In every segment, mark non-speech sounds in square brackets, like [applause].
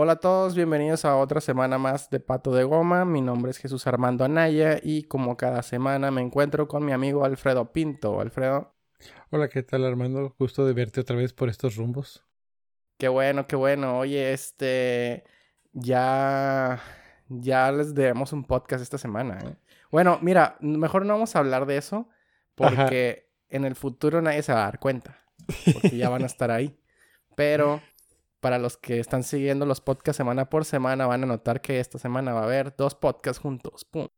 Hola a todos, bienvenidos a otra semana más de Pato de Goma. Mi nombre es Jesús Armando Anaya y como cada semana me encuentro con mi amigo Alfredo Pinto. Alfredo. Hola, ¿qué tal Armando? Gusto de verte otra vez por estos rumbos. Qué bueno, qué bueno. Oye, este ya ya les debemos un podcast esta semana. ¿eh? Bueno, mira, mejor no vamos a hablar de eso porque en el futuro nadie se va a dar cuenta porque ya van a estar ahí. Pero [laughs] para los que están siguiendo los podcasts semana por semana, van a notar que esta semana va a haber dos podcasts juntos. ¡Pum!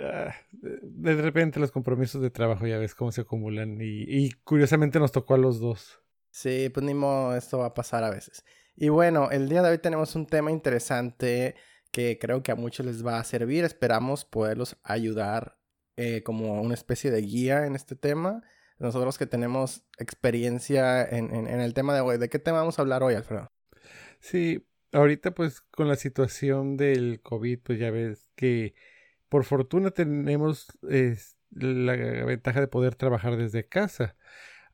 Ah, de repente los compromisos de trabajo ya ves cómo se acumulan y, curiosamente nos tocó a los dos. Sí, pues ni modo, esto va a pasar a veces. Y bueno, el día de hoy tenemos un tema interesante que creo que a muchos les va a servir. Esperamos poderlos ayudar eh, como una especie de guía en este tema nosotros que tenemos experiencia en, el tema de hoy. ¿De qué tema vamos a hablar hoy, Alfredo? Sí, ahorita pues con la situación del COVID, pues ya ves que por fortuna tenemos la ventaja de poder trabajar desde casa.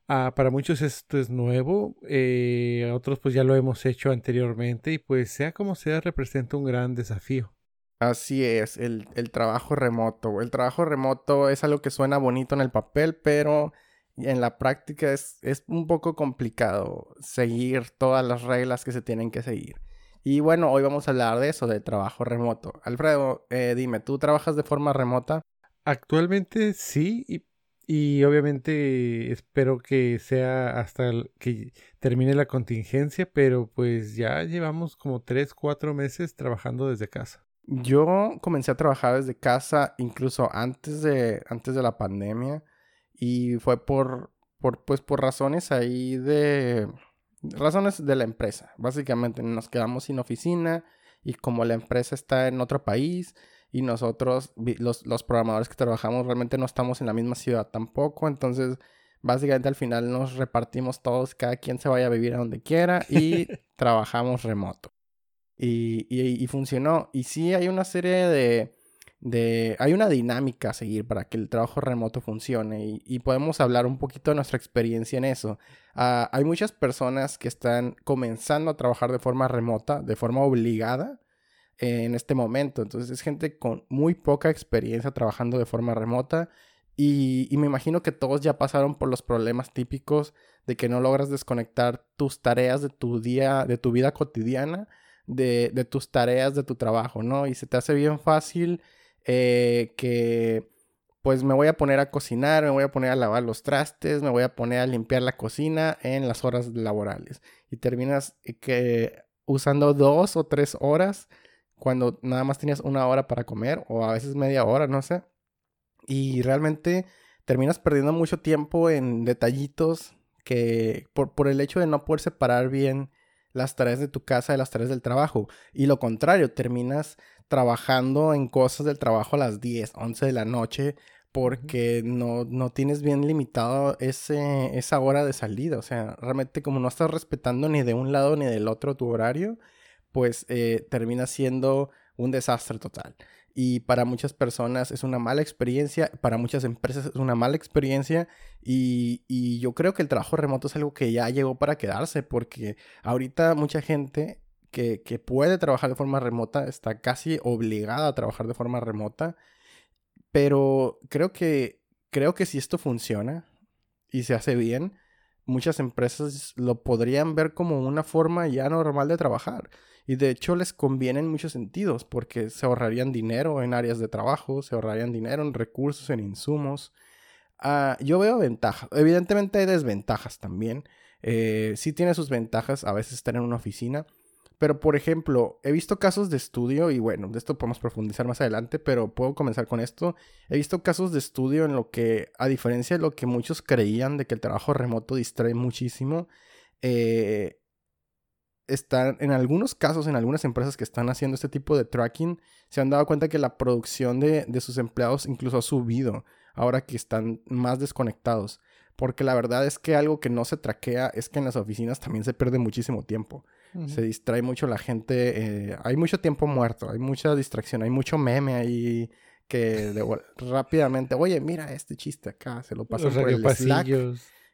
Ah, para muchos esto es nuevo, eh, otros pues ya lo hemos hecho anteriormente y pues sea como sea representa un gran desafío. Así es, el, el trabajo remoto. El trabajo remoto es algo que suena bonito en el papel, pero en la práctica es, es un poco complicado seguir todas las reglas que se tienen que seguir. Y bueno, hoy vamos a hablar de eso, de trabajo remoto. Alfredo, eh, dime, ¿tú trabajas de forma remota? Actualmente sí, y, y, obviamente espero que sea hasta que termine la contingencia, pero pues ya llevamos como 3, 4 meses trabajando desde casa. Yo comencé a trabajar desde casa incluso antes de, antes de la pandemia. Y fue por, por, pues, por razones ahí de... Razones de la empresa. Básicamente nos quedamos sin oficina y como la empresa está en otro país y nosotros, los, los programadores que trabajamos, realmente no estamos en la misma ciudad tampoco. Entonces, básicamente al final nos repartimos todos, cada quien se vaya a vivir a donde quiera y [laughs] trabajamos remoto. Y, y, y, funcionó. Y sí hay una serie de, de... Hay una dinámica a seguir para que el trabajo remoto funcione y, podemos hablar un poquito de nuestra experiencia en eso. Ah, hay muchas personas que están comenzando a trabajar de forma remota, de forma obligada en este momento. Entonces es gente con muy poca experiencia trabajando de forma remota y, me imagino que todos ya pasaron por los problemas típicos de que no logras desconectar tus tareas de tu día, de tu vida cotidiana, de tus tareas de tu trabajo, ¿no? Y se te hace bien fácil eh, que pues me voy a poner a cocinar, me voy a poner a lavar los trastes, me voy a poner a limpiar la cocina en las horas laborales. Y terminas eh, que usando dos o tres horas cuando nada más tenías una hora para comer o a veces media hora, no sé. Y realmente terminas perdiendo mucho tiempo en detallitos que por, por el hecho de no poder separar bien las tareas de tu casa de las tareas del trabajo. Y lo contrario, terminas trabajando en cosas del trabajo a las 10, 11 de la noche porque no, no tienes bien limitado ese, esa hora de salida. O sea, realmente como no estás respetando ni de un lado ni del otro tu horario, pues eh, termina siendo un desastre total. Y para muchas personas es una mala experiencia, para muchas empresas es una mala experiencia. Y, y yo creo que el trabajo remoto es algo que ya llegó para quedarse, porque ahorita mucha gente que, puede trabajar de forma remota, está casi obligada a trabajar de forma remota. Pero creo que, creo que si esto funciona y se hace bien, muchas empresas lo podrían ver como una forma ya normal de trabajar. Y de hecho les conviene en muchos sentidos, porque se ahorrarían dinero en áreas de trabajo, se ahorrarían dinero en recursos, en insumos. Ah, yo veo ventajas. Evidentemente hay desventajas también. Eh, sí tiene sus ventajas a veces estar en una oficina, pero, por ejemplo, he visto casos de estudio, y bueno, de esto podemos profundizar más adelante, pero puedo comenzar con esto. He visto casos de estudio en lo que, a diferencia de lo que muchos creían de que el trabajo remoto distrae muchísimo, eh, están, en algunos casos, en algunas empresas que están haciendo este tipo de tracking, se han dado cuenta que la producción de, de sus empleados incluso ha subido ahora que están más desconectados. Porque la verdad es que algo que no se traquea es que en las oficinas también se pierde muchísimo tiempo. Se distrae mucho la gente. Eh, hay mucho tiempo muerto, hay mucha distracción, hay mucho meme ahí que rápidamente, oye, mira este chiste acá, se lo pasan por el Slack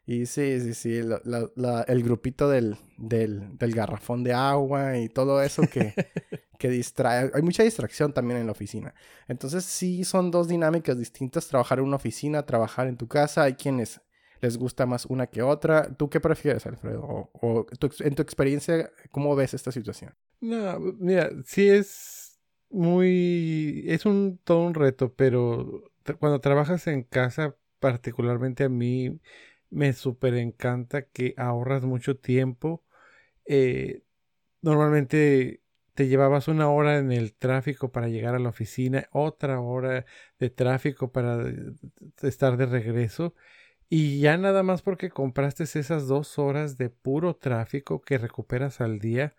Y sí, sí, sí, el grupito del, del, del, garrafón de agua y todo eso que, [laughs] que distrae. Hay mucha distracción también en la oficina. Entonces sí son dos dinámicas distintas, trabajar en una oficina, trabajar en tu casa. Hay quienes les gusta más una que otra. ¿Tú qué prefieres, Alfredo? O, en tu experiencia, ¿cómo ves esta situación? No, mira, sí es muy... es un todo un reto, pero cuando trabajas en casa, particularmente a mí me súper encanta que ahorras mucho tiempo. Eh, normalmente te llevabas una hora en el tráfico para llegar a la oficina, otra hora de tráfico para estar de regreso. Y ya nada más porque compraste esas dos horas de puro tráfico que recuperas al día,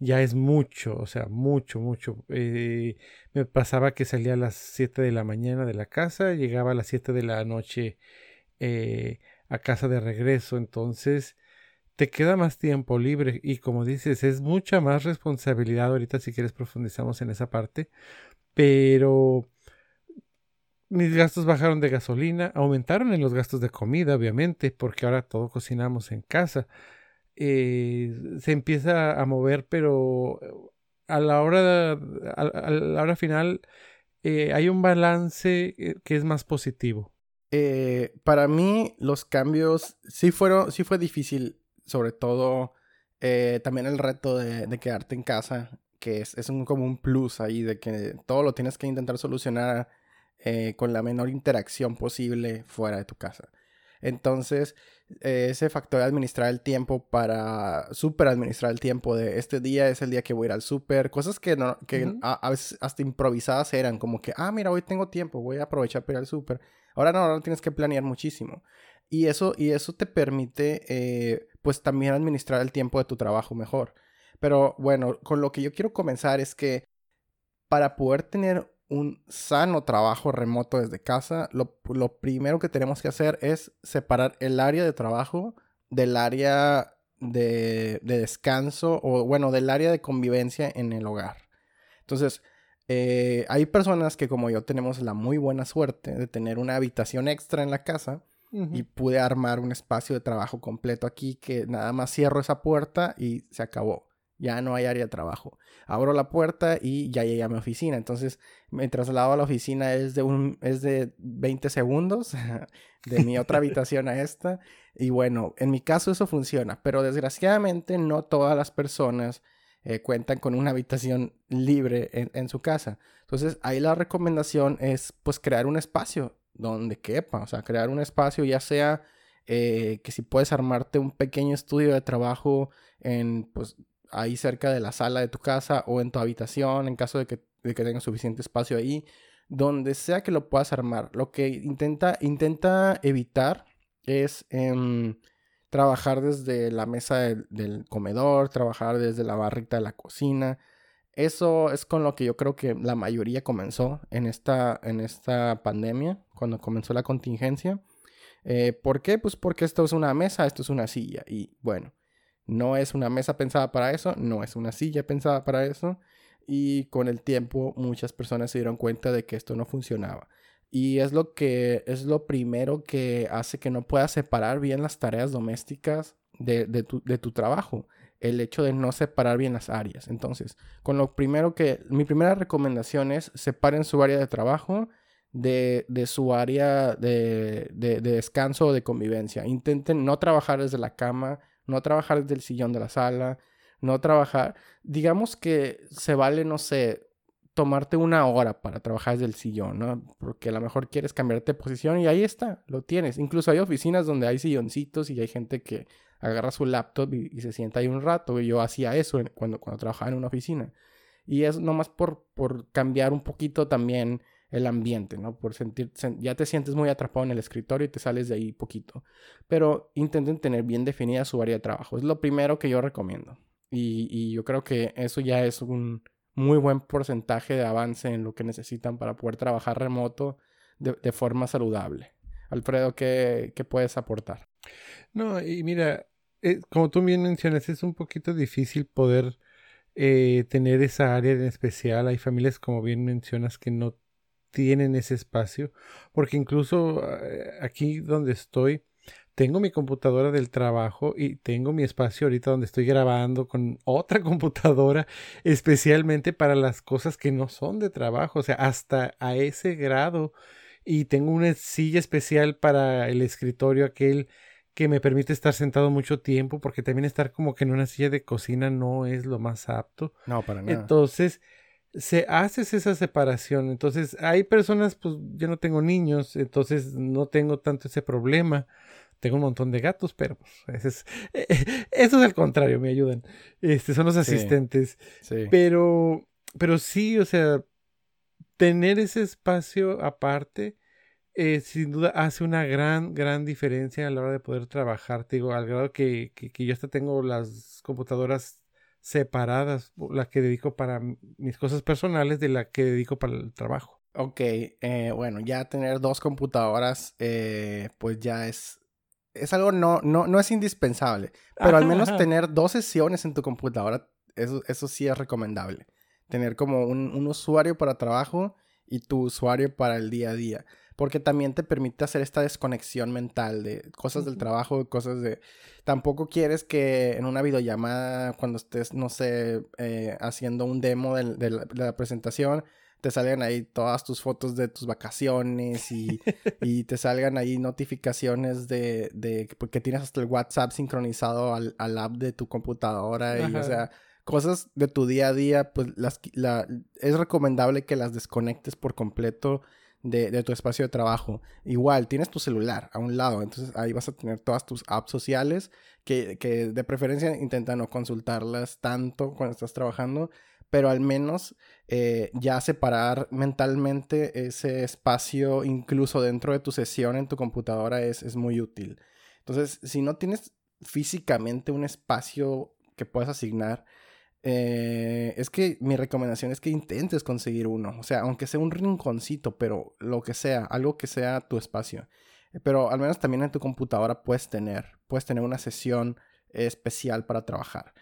ya es mucho, o sea, mucho, mucho. Eh, me pasaba que salía a las 7 de la mañana de la casa, llegaba a las 7 de la noche eh, a casa de regreso, entonces te queda más tiempo libre y como dices, es mucha más responsabilidad ahorita si quieres profundizamos en esa parte, pero mis gastos bajaron de gasolina, aumentaron en los gastos de comida, obviamente, porque ahora todo cocinamos en casa. Eh, se empieza a mover, pero a la hora, a, la hora final eh, hay un balance eh, que es más positivo. Eh, para mí los cambios sí fueron, sí fue difícil, sobre todo eh, también el reto de, quedarte en casa, que es, es un, como un plus ahí, de que todo lo tienes que intentar solucionar eh, con la menor interacción posible fuera de tu casa. Entonces, ese factor de administrar el tiempo para super administrar el tiempo de este día es el día que voy a ir al súper, cosas que, no, que a, veces hasta improvisadas eran, como que, ah, mira, hoy tengo tiempo, voy a aprovechar para ir al súper Ahora no, ahora tienes que planear muchísimo. Y eso, y eso te permite, eh, pues también administrar el tiempo de tu trabajo mejor. Pero bueno, con lo que yo quiero comenzar es que para poder tener un sano trabajo remoto desde casa, lo, primero que tenemos que hacer es separar el área de trabajo del área de, de, descanso o bueno, del área de convivencia en el hogar. Entonces, eh, hay personas que como yo tenemos la muy buena suerte de tener una habitación extra en la casa y pude armar un espacio de trabajo completo aquí que nada más cierro esa puerta y se acabó. Ya no hay área de trabajo. Abro la puerta y ya llegué a mi oficina. Entonces me traslado a la oficina es de, un, es de 20 segundos [laughs] de mi otra [laughs] habitación a esta. Y bueno, en mi caso eso funciona, pero desgraciadamente no todas las personas eh, cuentan con una habitación libre en, su casa. Entonces ahí la recomendación es pues crear un espacio donde quepa, o sea, crear un espacio ya sea eh, que si puedes armarte un pequeño estudio de trabajo en pues ahí cerca de la sala de tu casa o en tu habitación en caso de que, de que tengas suficiente espacio ahí, donde sea que lo puedas armar. Lo que intenta, intenta evitar es... Em, trabajar desde la mesa del, comedor, trabajar desde la barrita de la cocina. Eso es con lo que yo creo que la mayoría comenzó en esta, en esta pandemia, cuando comenzó la contingencia. Eh, ¿Por qué? Pues porque esto es una mesa, esto es una silla. Y bueno, no es una mesa pensada para eso, no es una silla pensada para eso. Y con el tiempo muchas personas se dieron cuenta de que esto no funcionaba. Y es lo que es lo primero que hace que no puedas separar bien las tareas domésticas de, tu, de, tu, trabajo. El hecho de no separar bien las áreas. Entonces, con lo primero que. Mi primera recomendación es separen su área de trabajo de, de su área de, de, descanso o de convivencia. Intenten no trabajar desde la cama, no trabajar desde el sillón de la sala, no trabajar. Digamos que se vale, no sé, tomarte una hora para trabajar desde el sillón, ¿no? Porque a lo mejor quieres cambiarte de posición y ahí está, lo tienes. Incluso hay oficinas donde hay silloncitos y hay gente que agarra su laptop y, se sienta ahí un rato. Yo hacía eso cuando, cuando trabajaba en una oficina. Y es nomás por, por cambiar un poquito también el ambiente, ¿no? Por sentir, ya te sientes muy atrapado en el escritorio y te sales de ahí poquito. Pero intenten tener bien definida su área de trabajo. Es lo primero que yo recomiendo. Y, y yo creo que eso ya es un, muy buen porcentaje de avance en lo que necesitan para poder trabajar remoto de, forma saludable. Alfredo, ¿qué, puedes aportar? No, y mira, eh, como tú bien mencionas, es un poquito difícil poder eh, tener esa área en especial. Hay familias, como bien mencionas, que no tienen ese espacio, porque incluso eh, aquí donde estoy, tengo mi computadora del trabajo y tengo mi espacio ahorita donde estoy grabando con otra [laughs] computadora especialmente para las cosas que no son de trabajo, o sea, hasta a ese grado y tengo una silla especial para el escritorio aquel que me permite estar sentado mucho tiempo porque también estar como que en una silla de cocina no es lo más apto. No, para nada. Entonces, se hace esa separación. Entonces, hay personas, pues yo no tengo niños, entonces no tengo tanto ese problema. Tengo un montón de gatos, pero pues, es, [laughs] eso es al contrario, me ayudan. Este, son los asistentes. Sí. Pero, pero sí, o sea, tener ese espacio aparte, eh, sin duda hace una gran, gran diferencia a la hora de poder trabajar. Te digo, al grado que, que, que yo hasta tengo las computadoras separadas, la que dedico para mis cosas personales de la que dedico para el trabajo. Ok, eh, bueno, ya tener dos computadoras, eh, pues ya es, es algo no, no, no es indispensable, pero al menos [laughs] tener dos sesiones en tu computadora, eso, eso sí es recomendable. Tener como un, un usuario para trabajo y tu usuario para el día a día porque también te permite hacer esta desconexión mental de cosas del trabajo, cosas de... Tampoco quieres que en una videollamada, cuando estés, no sé, eh, haciendo un demo de, la, presentación, te salgan ahí todas tus fotos de tus vacaciones y, [laughs] y te salgan ahí notificaciones de, de, porque tienes hasta el WhatsApp sincronizado al, al app de tu computadora y, o sea, cosas de tu día a día, pues las, la, es recomendable que las desconectes por completo de, tu espacio de trabajo. Igual, tienes tu celular a un lado, entonces ahí vas a tener todas tus apps sociales que, de preferencia intenta no consultarlas tanto cuando estás trabajando, pero al menos eh, ya separar mentalmente ese espacio incluso dentro de tu sesión en tu computadora es, es muy útil. Entonces, si no tienes físicamente un espacio que puedas asignar, eh, es que mi recomendación es que intentes conseguir uno. O sea, aunque sea un rinconcito, pero lo que sea, algo que sea tu espacio. Pero al menos también en tu computadora puedes tener, puedes tener una sesión especial para trabajar.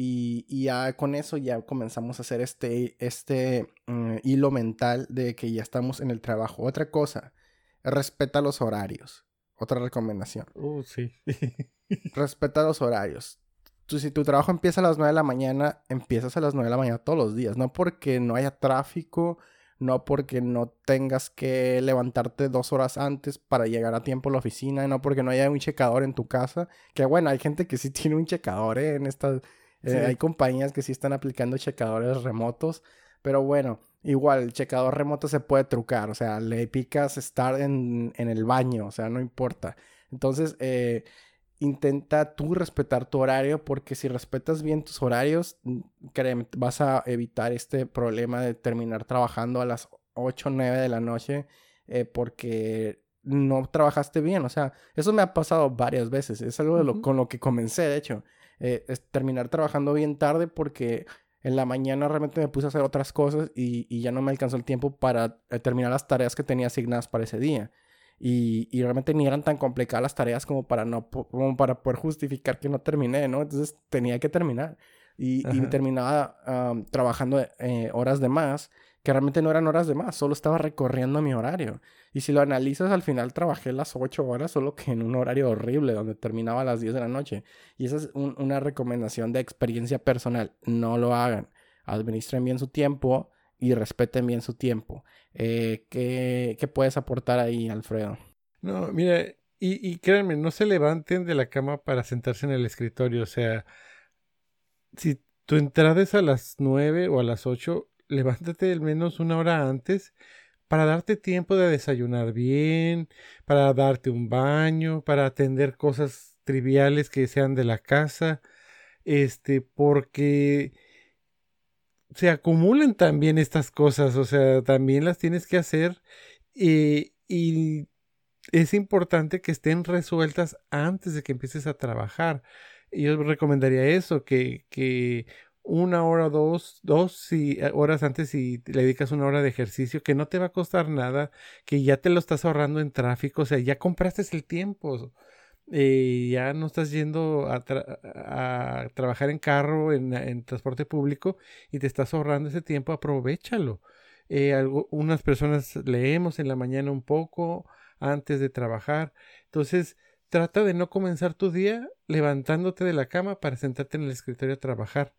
Y, ya con eso ya comenzamos a hacer este, este mm, hilo mental de que ya estamos en el trabajo. Otra cosa, respeta los horarios. Otra recomendación. Uh, sí. [laughs] respeta los horarios si tu trabajo empieza a las 9 de la mañana, empiezas a las 9 de la mañana todos los días. No porque no haya tráfico, no porque no tengas que levantarte dos horas antes para llegar a tiempo a la oficina, no porque no haya un checador en tu casa. Que bueno, hay gente que sí [laughs] tiene un checador ¿eh? en estas... Eh, hay compañías que sí están aplicando checadores remotos. Pero bueno, igual el checador remoto se puede trucar. O sea, le picas estar en, en el baño. O sea, no importa. Entonces, eh, intenta tú respetar tu horario porque si respetas bien tus horarios, mm, créeme, vas a evitar este problema de terminar trabajando a las 8 o 9 de la noche eh, porque no trabajaste bien. O sea, eso me ha pasado varias veces. Es algo de lo, con lo que comencé, de hecho. Eh, es terminar trabajando bien tarde porque en la mañana realmente me puse a hacer otras cosas y, y ya no me alcanzó el tiempo para eh, terminar las tareas que tenía asignadas para ese día. Y, y, realmente ni eran tan complicadas las tareas como para, no, como para poder justificar que no terminé, ¿no? Entonces tenía que terminar. Y, y terminaba trabajando eh, horas de más, que realmente no eran horas de más, solo estaba recorriendo mi horario. Y si lo analizas, al final trabajé las 8 horas, solo que en un horario horrible, donde terminaba a las 10 de la noche. Y esa es una recomendación de experiencia personal. No lo hagan. Administren bien su tiempo y respeten bien su tiempo. Eh, ¿qué, puedes aportar ahí, Alfredo? No, mira, y, y créanme, no se levanten de la cama para sentarse en el escritorio. O sea, si tu entrada es a las nueve o a las ocho, levántate al menos una hora antes para darte tiempo de desayunar bien, para darte un baño, para atender cosas triviales que sean de la casa, este, porque se acumulan también estas cosas, o sea, también las tienes que hacer y, y es importante que estén resueltas antes de que empieces a trabajar. Yo recomendaría eso, que, que una hora, dos, dos eh, horas antes si le dedicas una hora de ejercicio, que no te va a costar nada, que ya te lo estás ahorrando en tráfico, o sea, ya compraste el tiempo. Eh, ya no estás yendo a, trabajar en carro, en, transporte público y te estás ahorrando ese tiempo, aprovechalo. Eh, unas personas leemos en la mañana un poco antes de trabajar. Entonces, trata de no comenzar tu día levantándote de la cama para sentarte en el escritorio a trabajar,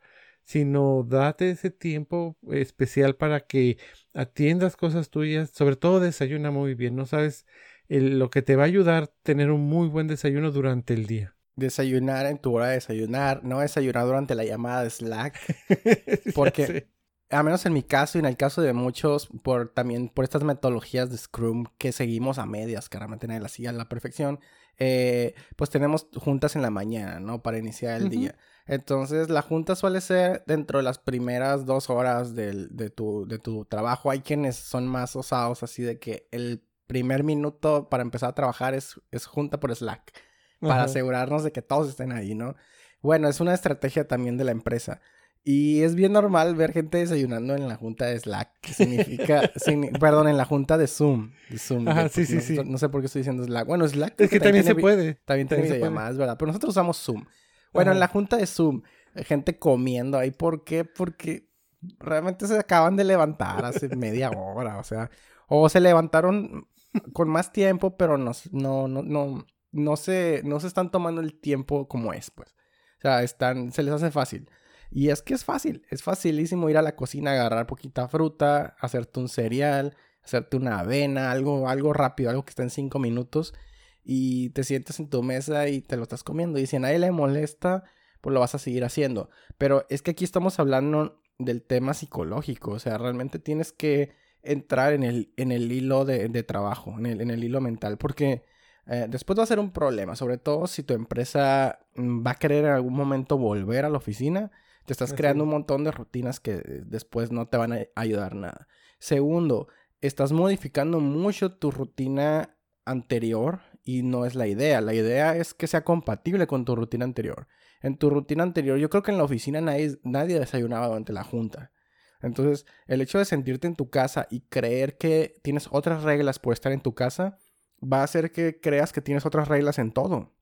sino date ese tiempo especial para que atiendas cosas tuyas, sobre todo desayuna muy bien, no sabes lo que te va a ayudar tener un muy buen desayuno durante el día. Desayunar en tu hora de desayunar, no desayunar durante la llamada de Slack, [laughs] porque a menos en mi caso y en el caso de muchos, por también por estas metodologías de Scrum que seguimos a medias, que realmente nadie las sigue a la perfección, eh, pues tenemos juntas en la mañana, ¿no? Para iniciar el día. Entonces, la junta suele ser dentro de las primeras dos horas del, de, tu, de tu trabajo. Hay quienes son más osados, así de que el primer minuto para empezar a trabajar es, es junta por Slack, para asegurarnos de que todos estén ahí, ¿no? Bueno, es una estrategia también de la empresa. Y es bien normal ver gente desayunando en la junta de Slack, que significa, [laughs] perdón, en la junta de Zoom. Zoom Ajá, sí, sí, no, sí. No sé por qué estoy diciendo Slack. Bueno, Slack. Es que también, se puede. También, tiene llamadas, ¿verdad? Pero nosotros usamos Zoom. Bueno, en la junta de Zoom, gente comiendo ahí. ¿Por qué? Porque realmente se acaban de levantar hace [laughs] media hora, o sea, o se levantaron con más tiempo, pero no, no, no, no, no se, no se están tomando el tiempo como es, pues. O sea, están, se les hace fácil. Y es que es fácil, es facilísimo ir a la cocina, agarrar poquita fruta, hacerte un cereal, hacerte una avena, algo, algo rápido, algo que está en cinco minutos y te sientes en tu mesa y te lo estás comiendo. Y si a nadie le molesta, pues lo vas a seguir haciendo. Pero es que aquí estamos hablando del tema psicológico, o sea, realmente tienes que entrar en el, en el hilo de, trabajo, en el, en el hilo mental, porque eh, después va a ser un problema, sobre todo si tu empresa mm, va a querer en algún momento volver a la oficina te estás creando un montón de rutinas que después no te van a ayudar nada. Segundo, estás modificando mucho tu rutina anterior y no es la idea. La idea es que sea compatible con tu rutina anterior. En tu rutina anterior, yo creo que en la oficina nadie, nadie desayunaba durante la junta. Entonces, el hecho de sentirte en tu casa y creer que tienes otras reglas por estar en tu casa, va a hacer que creas que tienes otras reglas en todo.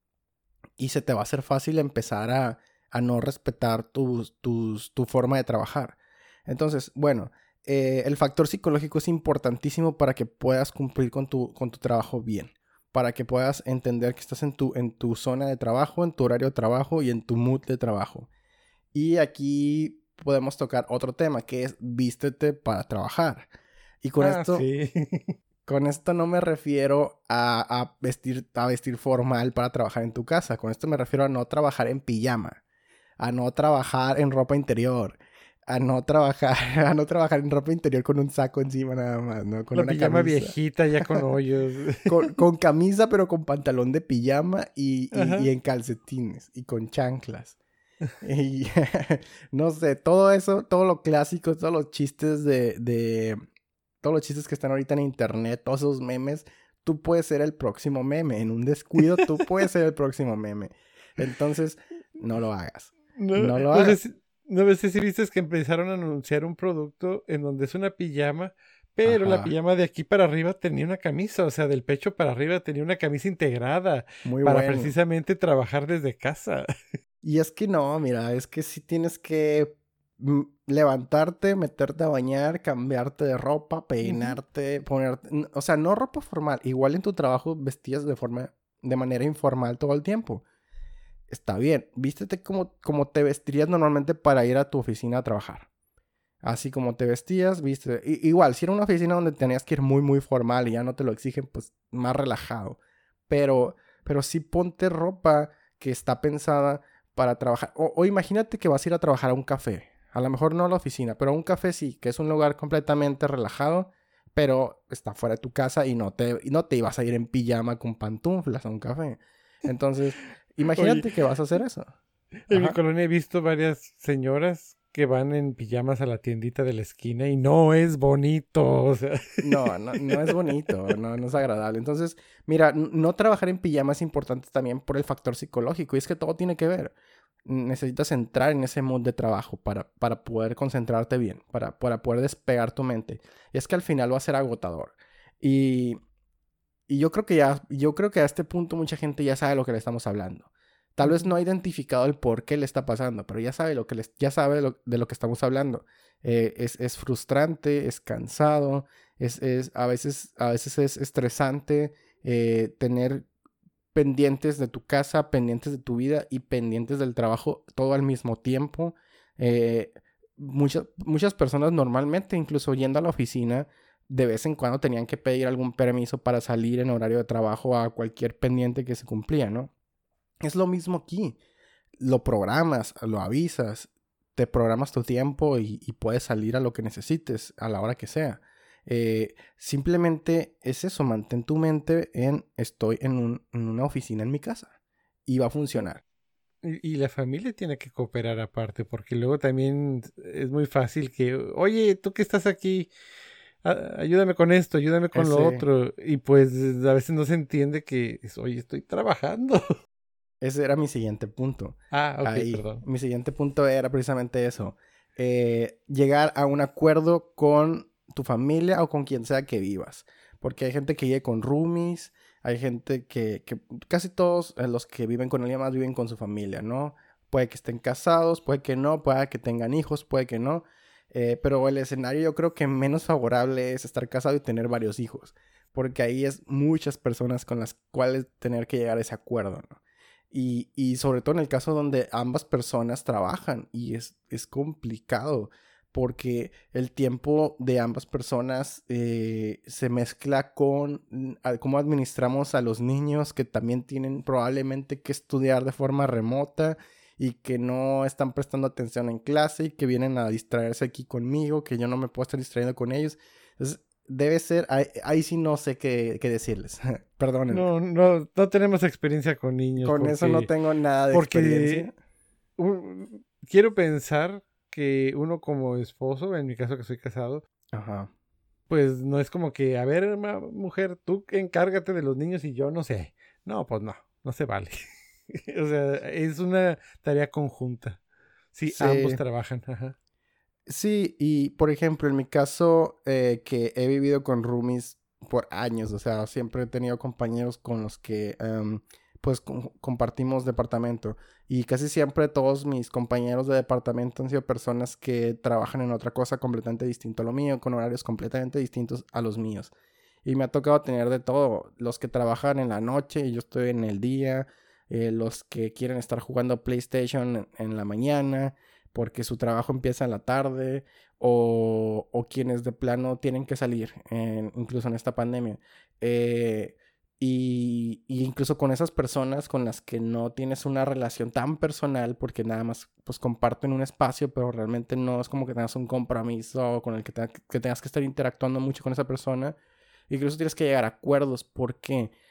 Y se te va a hacer fácil empezar a a no respetar tus, tus, tu forma de trabajar. Entonces, bueno, eh, el factor psicológico es importantísimo para que puedas cumplir con tu, con tu trabajo bien, para que puedas entender que estás en tu, en tu zona de trabajo, en tu horario de trabajo y en tu mood de trabajo. Y aquí podemos tocar otro tema que es vístete para trabajar. Y con ah, esto, [laughs] con esto no me refiero a, a, vestir, a vestir formal para trabajar en tu casa. Con esto me refiero a no trabajar en pijama a no trabajar en ropa interior, a no trabajar, [laughs] a no trabajar en ropa interior con un saco encima nada más, ¿no? Con una pijama viejita ya con hoyos. [laughs] con, camisa pero con pantalón de pijama y, y, en calcetines y con chanclas. y [laughs] no sé, todo eso, todo lo clásico, todos los chistes de, de, todos los chistes que están ahorita en internet, todos esos memes, tú puedes ser el próximo meme. En un descuido, tú puedes ser el próximo meme. Entonces, no lo hagas. No, no lo hagas. No sé, si viste que empezaron a anunciar un producto en donde es una pijama, pero la pijama de aquí para arriba tenía una camisa, o sea, del pecho para arriba tenía una camisa integrada Muy para precisamente trabajar desde casa. [laughs] Y es que no, mira, es que si tienes que mm, levantarte, meterte a bañar, cambiarte de ropa, peinarte, ponerte, o sea, no ropa formal, igual en tu trabajo vestías de forma de manera informal todo el tiempo está bien. Vístete como, como te vestirías normalmente para ir a tu oficina a trabajar. Así como te vestías, viste. igual, si era una oficina donde tenías que ir muy, muy formal y ya no te lo exigen, pues más relajado. Pero, pero sí ponte ropa que está pensada para trabajar. O, imagínate que vas a ir a trabajar a un café. A lo mejor no a la oficina, pero a un café sí, que es un lugar completamente relajado, pero está fuera de tu casa y no te, y no te ibas a ir en pijama con pantuflas a un café. Entonces, Imagínate que vas a hacer eso. En mi colonia he visto varias señoras que van en pijamas a la tiendita de la esquina y no es bonito. O sea. No, no, no es bonito, no, no es agradable. Entonces, mira, no trabajar en pijama es importante también por el factor psicológico y es que todo tiene que ver. Necesitas entrar en ese mood de trabajo para, para poder concentrarte bien, para, para poder despegar tu mente. Y es que al final va a ser agotador. Y y yo creo que ya, yo creo que a este punto mucha gente ya sabe lo que le estamos hablando. Tal vez no ha identificado el por qué le está pasando, pero ya sabe lo que les, ya sabe de lo, que estamos hablando. Eh, es, es, frustrante, es cansado, es, es, a, veces, a veces es estresante eh, tener pendientes de tu casa, pendientes de tu vida y pendientes del trabajo todo al mismo tiempo. Eh, muchas, muchas personas normalmente, incluso yendo a la oficina, de vez en cuando tenían que pedir algún permiso para salir en horario de trabajo a cualquier pendiente que se cumplía, ¿no? Es lo mismo aquí. Lo programas, lo avisas, te programas tu tiempo y, puedes salir a lo que necesites, a la hora que sea. Eh, simplemente es eso, mantén tu mente en estoy en, en, una oficina en mi casa y va a funcionar. Y, la familia tiene que cooperar aparte, porque luego también es muy fácil que, oye, tú que estás aquí, ayúdame con esto, ayúdame con lo otro. Y pues a veces no se entiende que, oye, estoy trabajando. [laughs] Ese era mi siguiente punto. Ah, ok, perdón. Mi siguiente punto era precisamente eso. Eh, llegar a un acuerdo con tu familia o con quien sea que vivas. Porque hay gente que vive con roomies, hay gente que, que casi todos eh, los que viven con alguien más viven con su familia, ¿no? Puede que estén casados, puede que no, puede que tengan hijos, puede que no. Eh, pero el escenario yo creo que menos favorable es estar casado y tener varios hijos, porque ahí es muchas personas con las cuales tener que llegar a ese acuerdo, ¿no? Y, y sobre todo en el caso donde ambas personas trabajan y es, es complicado porque el tiempo de ambas personas eh, se mezcla con mm, cómo administramos a los niños que también tienen probablemente que estudiar de forma remota y que no están prestando atención en clase y que vienen a distraerse aquí conmigo, que yo no me puedo estar distrayendo con ellos. Entonces, debe ser, ahí, sí no sé qué, qué decirles. [laughs] Perdónenme. No, no, no tenemos experiencia con niños. Con eso no tengo nada de porque experiencia. quiero pensar que uno como esposo, en mi caso que soy casado, Ajá. pues no es como que, a ver, mujer, tú encárgate de los niños y yo no sé. No, pues no, no se vale. [laughs] [laughs] o sea, es una tarea conjunta. Sí, ambos trabajan. Sí, y por ejemplo, en mi caso, eh, que he vivido con roomies por años, o sea, siempre he tenido compañeros con los que em, pues compartimos departamento y casi siempre todos mis compañeros de departamento han sido personas que trabajan en otra cosa completamente distinta a lo mío, con horarios completamente distintos a los míos. Y me ha tocado tener de todo, los que trabajan en la noche y yo estoy en el día, eh, los que quieren estar jugando PlayStation en, la mañana porque su trabajo empieza en la tarde o, o quienes de plano tienen que salir, incluso en esta pandemia. Eh, y, incluso con esas personas con las que no tienes una relación tan personal porque nada más pues comparten un espacio pero realmente no es como que tengas un compromiso con el que, que tengas que estar interactuando mucho con esa persona incluso tienes que llegar a acuerdos ¿por qué? porque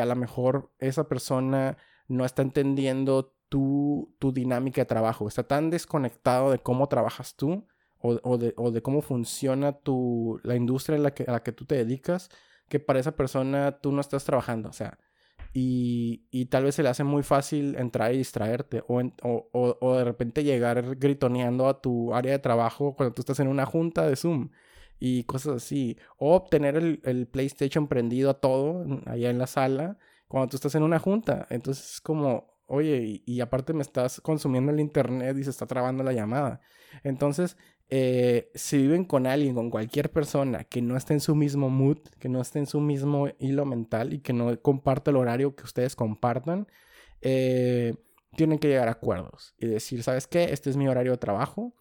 a lo mejor esa persona no está entendiendo tu, tu dinámica de trabajo, está tan desconectado de cómo trabajas tú o, o, de, o de, cómo funciona tu, la industria la que, a la que tú te dedicas, que para esa persona tú no estás trabajando, o sea, y, y tal vez se le hace muy fácil entrar y distraerte o, o, o, de repente llegar gritoneando a tu área de trabajo cuando tú estás en una junta de Zoom y cosas así. O tener el, el PlayStation prendido a todo allá en la sala cuando tú estás en una junta. Entonces es como, oye, y, aparte me estás consumiendo el internet y se está trabando la llamada. Entonces, eh, si viven con alguien, con cualquier persona que no esté en su mismo mood, que no esté en su mismo hilo mental y que no comparte el horario que ustedes compartan, eh, tienen que llegar a acuerdos y decir, ¿sabes qué? Este es mi horario de trabajo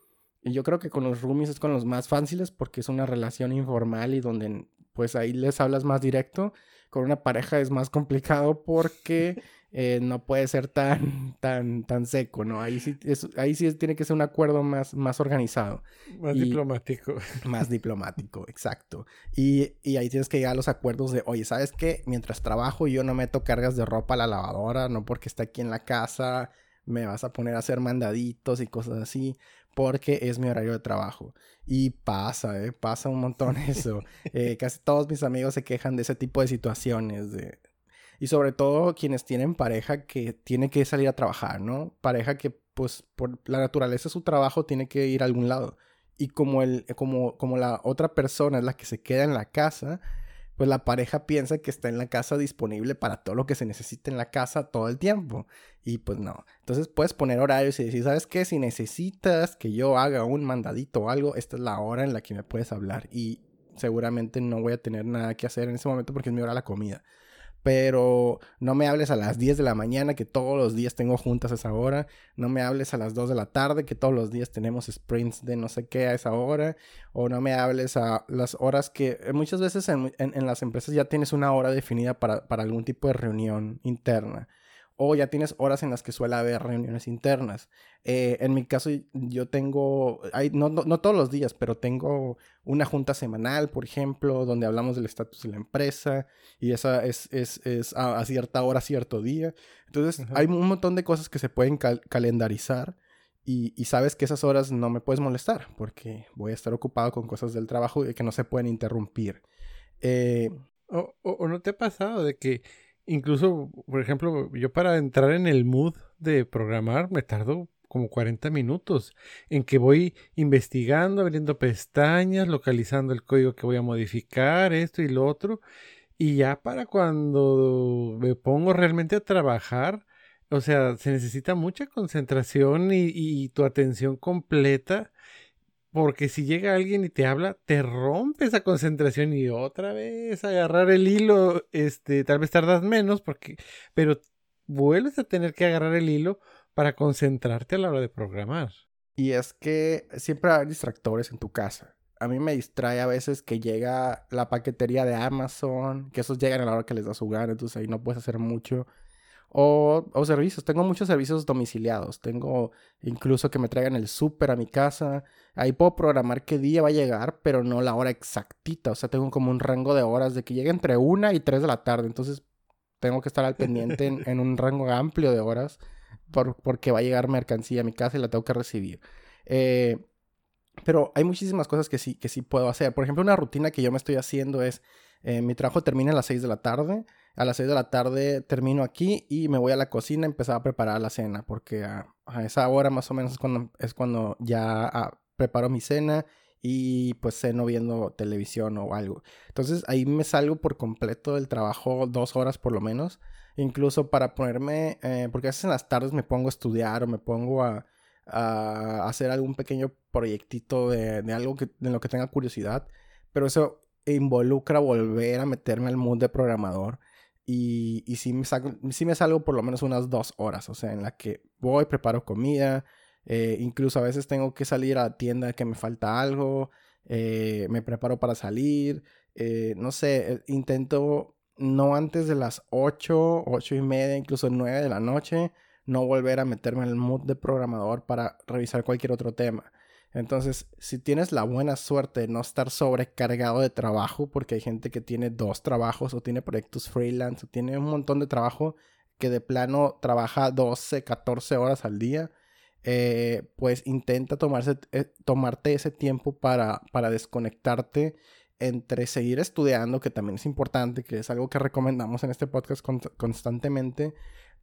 y yo creo que con los roomies es con los más fáciles porque es una relación informal y donde pues ahí les hablas más directo. Con una pareja es más complicado porque [laughs] eh, no puede ser tan, tan, tan seco, ¿no? Ahí sí, ahí sí tiene que ser un acuerdo más, más organizado. Más diplomático. Más diplomático, exacto. Y, y, ahí tienes que llegar a los acuerdos de, oye, ¿sabes qué? Mientras trabajo yo no meto cargas de ropa a la lavadora, no porque está aquí en la casa, me vas a poner a hacer mandaditos y cosas así porque es mi horario de trabajo. Y pasa, ¿eh? Pasa un montón [laughs] eso. Eh, casi todos mis amigos se quejan de ese tipo de situaciones. De... Y sobre todo quienes tienen pareja que tiene que salir a trabajar, ¿no? Pareja que, pues, por la naturaleza de su trabajo tiene que ir a algún lado. Y como, el, como, como la otra persona es la que se queda en la casa, pues la pareja piensa que está en la casa disponible para todo lo que se necesite en la casa todo el tiempo. Y pues no. Entonces puedes poner horarios y decir, ¿sabes qué? Si necesitas que yo haga un mandadito o algo, esta es la hora en la que me puedes hablar. Y seguramente no voy a tener nada que hacer en ese momento porque es mi hora de la comida. Pero no me hables a las 10 de la mañana, que todos los días tengo juntas a esa hora, no me hables a las 2 de la tarde, que todos los días tenemos sprints de no sé qué a esa hora, o no me hables a las horas que eh, muchas veces en, las empresas ya tienes una hora definida para, para algún tipo de reunión interna o ya tienes horas en las que suele haber reuniones internas. Eh, en mi caso, yo tengo, hay, no, no, todos los días, pero tengo una junta semanal, por ejemplo, donde hablamos del estatus de la empresa y esa es, es, es a, cierta hora, cierto día. Entonces, hay un montón de cosas que se pueden calendarizar. Y, y, sabes que esas horas no me puedes molestar porque voy a estar ocupado con cosas del trabajo y que no se pueden interrumpir. Eh, o, o, no te ha pasado de que Incluso, por ejemplo, yo para entrar en el mood de programar me tardo como 40 minutos en que voy investigando, abriendo pestañas, localizando el código que voy a modificar, esto y lo otro. Y ya para cuando me pongo realmente a trabajar, o sea, se necesita mucha concentración y, y tu atención completa porque si llega alguien y te habla, te rompe esa concentración y otra vez agarrar el hilo, este, tal vez tardas menos, porque, pero vuelves a tener que agarrar el hilo para concentrarte a la hora de programar. Y es que siempre hay distractores en tu casa. A mí me distrae a veces que llega la paquetería de Amazon, que esos llegan a la hora que les da su gana, entonces ahí no puedes hacer mucho. O, o, servicios. Tengo muchos servicios domiciliados. Tengo incluso que me traigan el súper a mi casa. Ahí puedo programar qué día va a llegar, pero no la hora exactita. O sea, tengo como un rango de horas de que llegue entre una y tres de la tarde. Entonces, tengo que estar al pendiente en, un rango amplio de horas por, porque va a llegar mercancía a mi casa y la tengo que recibir. Eh, pero hay muchísimas cosas que sí, que sí puedo hacer. Por ejemplo, una rutina que yo me estoy haciendo es, eh, mi trabajo termina a las 6 de la tarde a las 6 de la tarde termino aquí y me voy a la cocina a empezar a preparar la cena, porque a, esa hora más o menos es cuando, es cuando ya ah, preparo mi cena y pues ceno viendo televisión o algo. Entonces ahí me salgo por completo del trabajo dos horas por lo menos, incluso para ponerme, eh, porque a veces en las tardes me pongo a estudiar o me pongo a, hacer algún pequeño proyectito de, de algo que, de lo que tenga curiosidad, pero eso involucra volver a meterme al mundo de programador y, y sí, me me salgo por lo menos unas dos horas, o sea, en la que voy, preparo comida, eh, incluso a veces tengo que salir a la tienda que me falta algo, eh, me preparo para salir, eh, no sé, intento no antes de las 8, 8 y media, incluso 9 de la noche, no volver a meterme en el mood de programador para revisar cualquier otro tema. Entonces, si tienes la buena suerte de no estar sobrecargado de trabajo, porque hay gente que tiene dos trabajos o tiene proyectos freelance o tiene un montón de trabajo que de plano trabaja 12, 14 horas al día, eh, pues intenta tomarse, eh, tomarte ese tiempo para, para desconectarte entre seguir estudiando, que también es importante, que es algo que recomendamos en este podcast constantemente,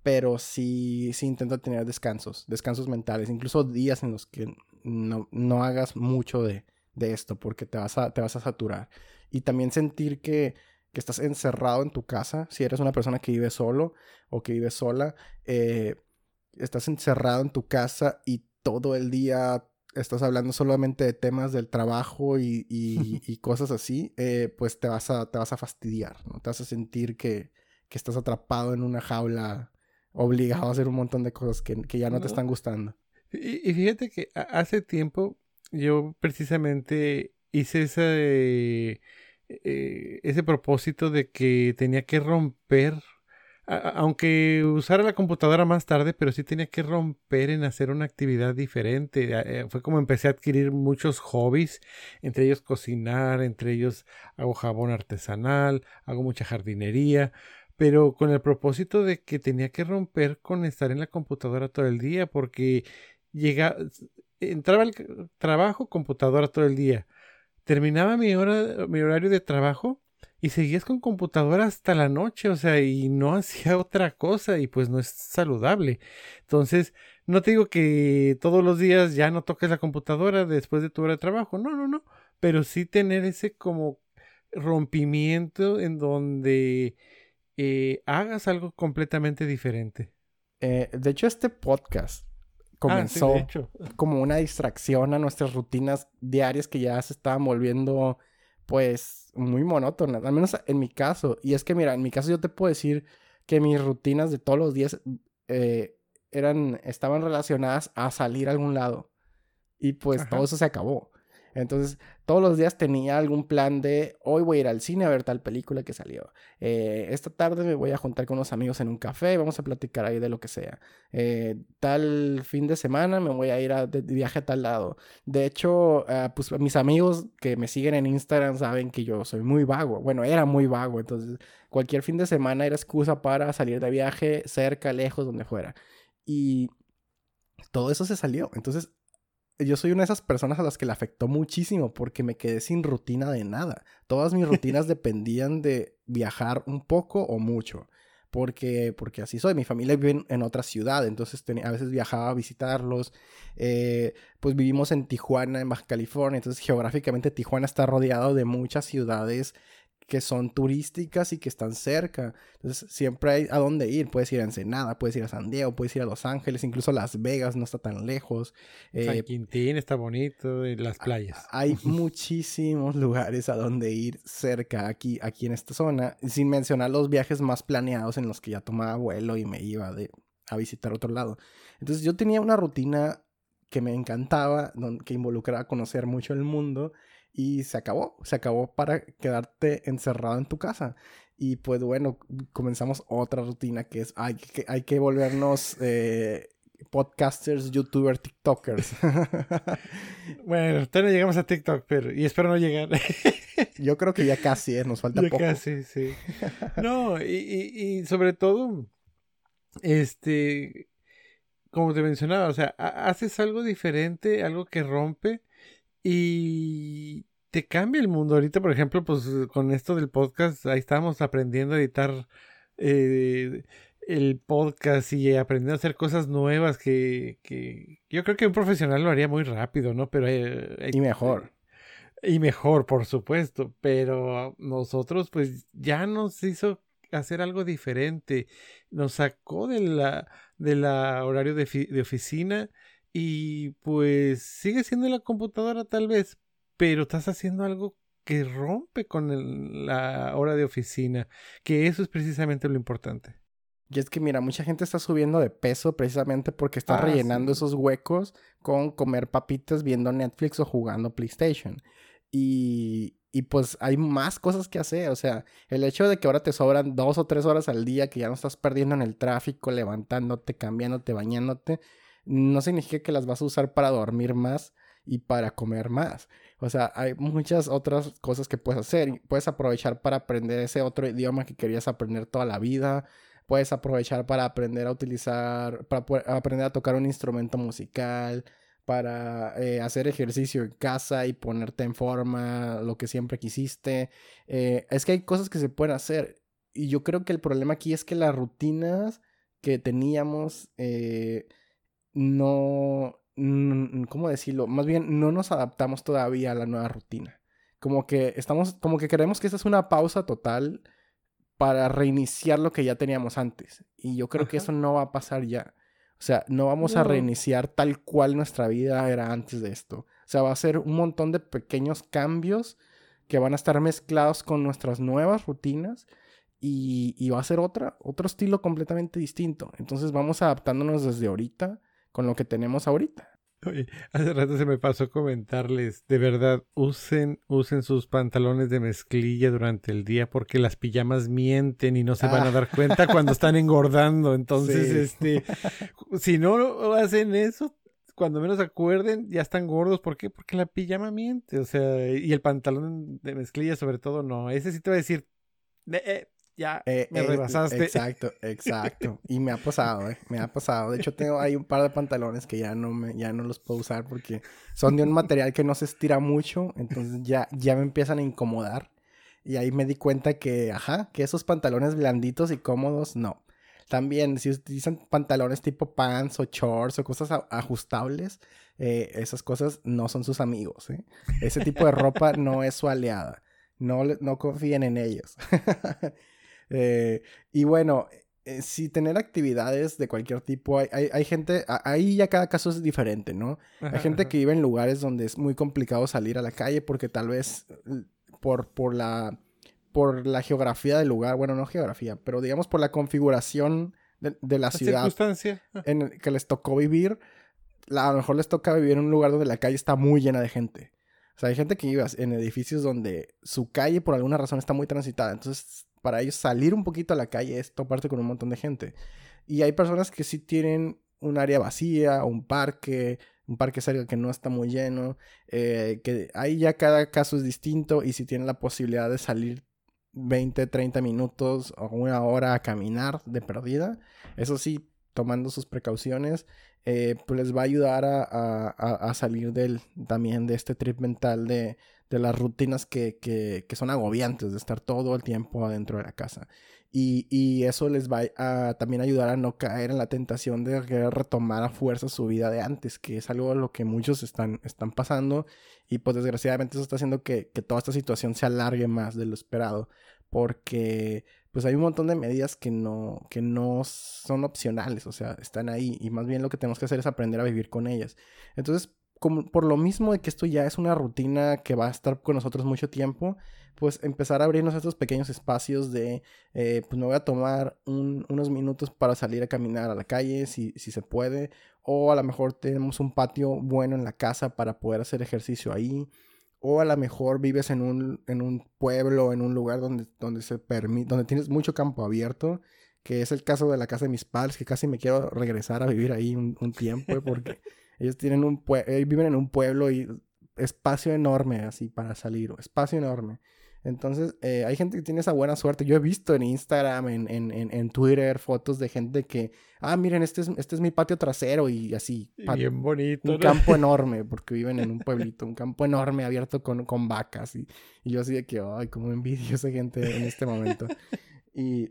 pero sí, sí intenta tener descansos, descansos mentales, incluso días en los que no, no hagas mucho de, de, esto porque te vas, a, te vas a saturar. Y también sentir que, que, estás encerrado en tu casa, si eres una persona que vive solo o que vive sola, eh, estás encerrado en tu casa y todo el día estás hablando solamente de temas del trabajo y, y, [laughs] cosas así, eh, pues te vas, a, te vas a fastidiar, ¿no? Te vas a sentir que, que estás atrapado en una jaula obligado a hacer un montón de cosas que, que ya no, te están gustando. Y, fíjate que hace tiempo yo precisamente hice ese, eh, ese propósito de que tenía que romper, aunque usara la computadora más tarde, pero sí tenía que romper en hacer una actividad diferente. Eh, fue como empecé a adquirir muchos hobbies, entre ellos cocinar, entre ellos hago jabón artesanal, hago mucha jardinería pero con el propósito de que tenía que romper con estar en la computadora todo el día, porque llega, entraba al trabajo, computadora todo el día. Terminaba mi hora, mi horario de trabajo y seguías con computadora hasta la noche, o sea, y no [laughs] hacía otra cosa y pues no es saludable. Entonces, no te digo que todos los días ya no toques la computadora después de tu hora de trabajo, no, no, no, pero sí tener ese como rompimiento en donde eh, hagas algo completamente diferente. Eh, de hecho, este podcast comenzó [laughs] como una distracción a nuestras rutinas diarias que ya se estaban volviendo pues muy monótonas, al menos en mi caso. Y es que mira, en mi caso yo te puedo decir que mis rutinas de todos los días eh, eran, estaban relacionadas a salir a algún lado. Y pues todo eso se acabó. Entonces, todos los días tenía algún plan de hoy voy a ir al cine a ver tal película que salió. Eh, esta tarde me voy a juntar con unos amigos en un café, vamos a platicar ahí de lo que sea. Eh, tal fin de semana me voy a ir a, de viaje a tal lado. De hecho, ah, pues mis amigos que me siguen en Instagram saben que yo soy muy vago. Bueno, era muy vago. Entonces, cualquier fin de semana era excusa para salir de viaje cerca, lejos, donde fuera. Y todo eso se salió. Entonces, yo soy una de esas personas a las que le afectó muchísimo porque me quedé sin rutina de nada. Todas mis [laughs] rutinas dependían de viajar un poco o mucho. Porque, porque así soy. Mi familia vive en, otra ciudad, entonces a veces viajaba a visitarlos. Eh, pues vivimos en Tijuana, en Baja California, entonces geográficamente Tijuana está rodeado de muchas ciudades que son turísticas y que están cerca. Entonces siempre hay a dónde ir. Puedes ir a Ensenada, puedes ir a San Diego, puedes ir a Los Ángeles, incluso Las Vegas no está tan lejos. San eh, Quintín está bonito y las playas. Hay [laughs] muchísimos lugares a donde ir cerca aquí, aquí en esta zona, sin mencionar los viajes más planeados en los que ya tomaba vuelo y me iba de, a visitar otro lado. Entonces yo tenía una rutina que me encantaba, que involucraba conocer mucho el mundo y se acabó, se acabó para quedarte encerrado en tu casa. Y pues bueno, comenzamos otra rutina que es, hay que, hay que volvernos eh, podcasters, youtubers, tiktokers. [laughs] bueno, todavía no llegamos a TikTok, pero y espero no llegar. [laughs] Yo creo que ya casi, ¿eh? nos falta ya poco. casi, sí. No, y, y, y sobre todo, este, como te mencionaba, o sea, haces algo diferente, algo que rompe y te cambia el mundo. Ahorita, por ejemplo, pues con esto del podcast, ahí estábamos aprendiendo a editar eh, el podcast y aprendiendo a hacer cosas nuevas que, que, yo creo que un profesional lo haría muy rápido, ¿no? Pero y mejor. Y mejor, por supuesto. Pero nosotros, pues ya nos hizo hacer algo diferente. Nos sacó de la, de la horario de, de oficina y pues sigue siendo la computadora tal vez, pero estás haciendo algo que rompe con la hora de oficina, que eso es precisamente lo importante. Y es que mira, mucha gente está subiendo de peso precisamente porque está ah, rellenando esos huecos con comer papitas viendo Netflix o jugando PlayStation. Y, y pues hay más cosas que hacer. O sea, el hecho de que ahora te sobran dos o tres horas al día, que ya no estás perdiendo en el tráfico, levantándote, cambiándote, bañándote, no significa que las vas a usar para dormir más y para comer más. O sea, hay muchas otras cosas que puedes hacer. Puedes aprovechar para aprender ese otro idioma que querías aprender toda la vida. Puedes aprovechar para aprender a utilizar, para aprender a tocar un instrumento musical, para eh, hacer ejercicio en casa y ponerte en forma, lo que siempre quisiste. Eh, es que hay cosas que se pueden hacer. Y yo creo que el problema aquí es que las rutinas que teníamos eh, no, ¿cómo decirlo? Más bien, no nos adaptamos todavía a la nueva rutina. Como que estamos, como que queremos que esta es una pausa total para reiniciar lo que ya teníamos antes. Y yo creo que eso no va a pasar ya. O sea, no vamos a reiniciar tal cual nuestra vida era antes de esto. O sea, va a ser un montón de pequeños cambios que van a estar mezclados con nuestras nuevas rutinas y, y va a ser otra, otro estilo completamente distinto. Entonces vamos adaptándonos desde ahorita con lo que tenemos ahorita. Oye, hace rato se me pasó comentarles, de verdad, usen, usen sus pantalones de mezclilla durante el día porque las pijamas mienten y no se van a dar cuenta cuando están [laughs] engordando. Entonces, este, si no hacen eso, cuando menos acuerden, ya están gordos. ¿Por qué? Porque la pijama miente. O sea, y el pantalón de mezclilla sobre todo no. Ese sí te va a decir, eh, ya eh, me eh, rebasaste. Exacto, exacto. Y me ha pasado, ¿eh? Me ha pasado. De hecho, tengo ahí un par de pantalones que ya no, me, ya no los puedo usar porque son de un material que no se estira mucho. Entonces ya, ya me empiezan a incomodar. Y ahí me di cuenta que, ajá, que esos pantalones blanditos y cómodos, no. También, si utilizan pantalones tipo pants o shorts o cosas ajustables, eh, esas cosas no son sus amigos. ¿eh? Ese tipo de ropa no es su aliada. No, no confíen en ellos. [laughs] Eh, y bueno, eh, si tener actividades de cualquier tipo, hay, hay, gente, ahí ya cada caso es diferente, ¿no? hay gente que vive en lugares donde es muy complicado salir a la calle porque tal vez por, por la por la geografía del lugar, bueno, no geografía, pero digamos por la configuración de, la, ciudad circunstancia. en el que les tocó vivir, a lo mejor les toca vivir en un lugar donde la calle está muy llena de gente. O sea, hay gente que vive en edificios donde su calle por alguna razón está muy transitada. Entonces, para ellos salir un poquito a la calle es toparte con un montón de gente. Y hay personas que sí tienen un área vacía, un parque, un parque cerca que no está muy lleno, eh, que ahí ya cada caso es distinto y si tienen la posibilidad de salir 20, 30 minutos o una hora a caminar de perdida, eso sí, tomando sus precauciones, eh, pues les va a ayudar a, salir del, también de este trip mental de, las rutinas que, que, son agobiantes, de estar todo el tiempo adentro de la casa. Y, eso les va a también ayudar a no caer en la tentación de querer retomar a fuerza su vida de antes, que es algo a lo que muchos están, están pasando. Y pues desgraciadamente eso está haciendo que, que toda esta situación se alargue más de lo esperado. Porque pues hay un montón de medidas que no, que no son opcionales, o sea, están ahí. Y más bien lo que tenemos que hacer es aprender a vivir con ellas. Entonces, como, por lo mismo de que esto ya es una rutina que va a estar con nosotros mucho tiempo, pues empezar a abrirnos estos pequeños espacios de, eh, pues me voy a tomar unos minutos para salir a caminar a la calle, si, si se puede, o a lo mejor tenemos un patio bueno en la casa para poder hacer ejercicio ahí, o a lo mejor vives en un, en un pueblo, en un lugar donde, donde, se permite, donde tienes mucho campo abierto, que es el caso de la casa de mis padres, que casi me quiero regresar a vivir ahí un, un tiempo, porque ellos tienen un viven en un pueblo y espacio enorme así para salir, espacio enorme. Entonces, eh, hay gente que tiene esa buena suerte. Yo he visto en Instagram, en, en, en, Twitter, fotos de gente que, ah, miren, este es, este es mi patio trasero y así. Bien bonito. Un campo [laughs] enorme, porque viven en un pueblito, un campo enorme abierto con, con vacas. Y, y, yo así de que, ay, como envidio esa gente en este momento. [laughs] y